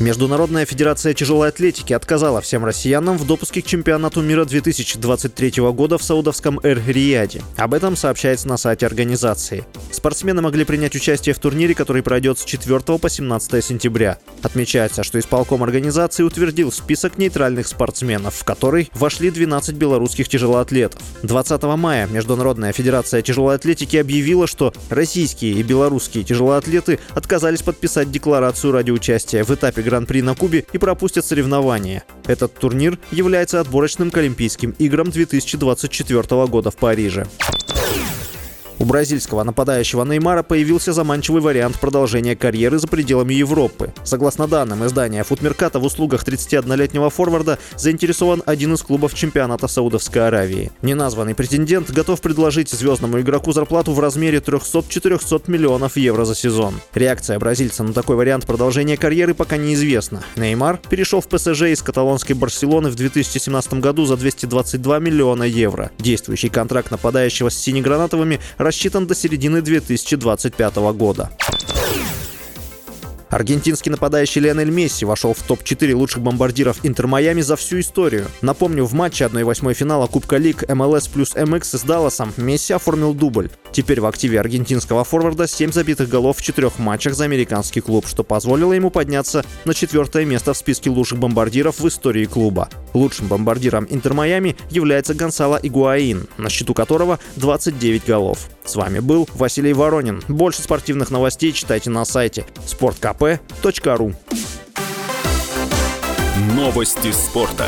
Международная федерация тяжелой атлетики отказала всем россиянам в допуске к чемпионату мира 2023 года в саудовском Эр-Рияде. Об этом сообщается на сайте организации. Спортсмены могли принять участие в турнире, который пройдет с 4 по 17 сентября. Отмечается, что исполком организации утвердил список нейтральных спортсменов, в который вошли 12 белорусских тяжелоатлетов. 20 мая Международная федерация тяжелой атлетики объявила, что российские и белорусские тяжелоатлеты отказались подписать декларацию ради участия в этапе Гран-при на Кубе и пропустят соревнования. Этот турнир является отборочным к Олимпийским играм 2024 года в Париже. У бразильского нападающего Неймара появился заманчивый вариант продолжения карьеры за пределами Европы. Согласно данным издания Футмерката, в услугах 31-летнего форварда заинтересован один из клубов чемпионата Саудовской Аравии. Неназванный претендент готов предложить звездному игроку зарплату в размере 300-400 миллионов евро за сезон. Реакция бразильца на такой вариант продолжения карьеры пока неизвестна. Неймар перешел в ПСЖ из каталонской Барселоны в 2017 году за 222 миллиона евро. Действующий контракт нападающего с синегранатовыми рассчитан до середины 2025 года. Аргентинский нападающий Лионель Месси вошел в топ-4 лучших бомбардиров Интер Майами за всю историю. Напомню, в матче 1-8 финала Кубка Лиг МЛС плюс МХ с Далласом Месси оформил дубль. Теперь в активе аргентинского форварда 7 забитых голов в четырех матчах за американский клуб, что позволило ему подняться на четвертое место в списке лучших бомбардиров в истории клуба. Лучшим бомбардиром Интер Майами является Гонсало Игуаин, на счету которого 29 голов. С вами был Василий Воронин. Больше спортивных новостей читайте на сайте sportkp.ru Новости спорта.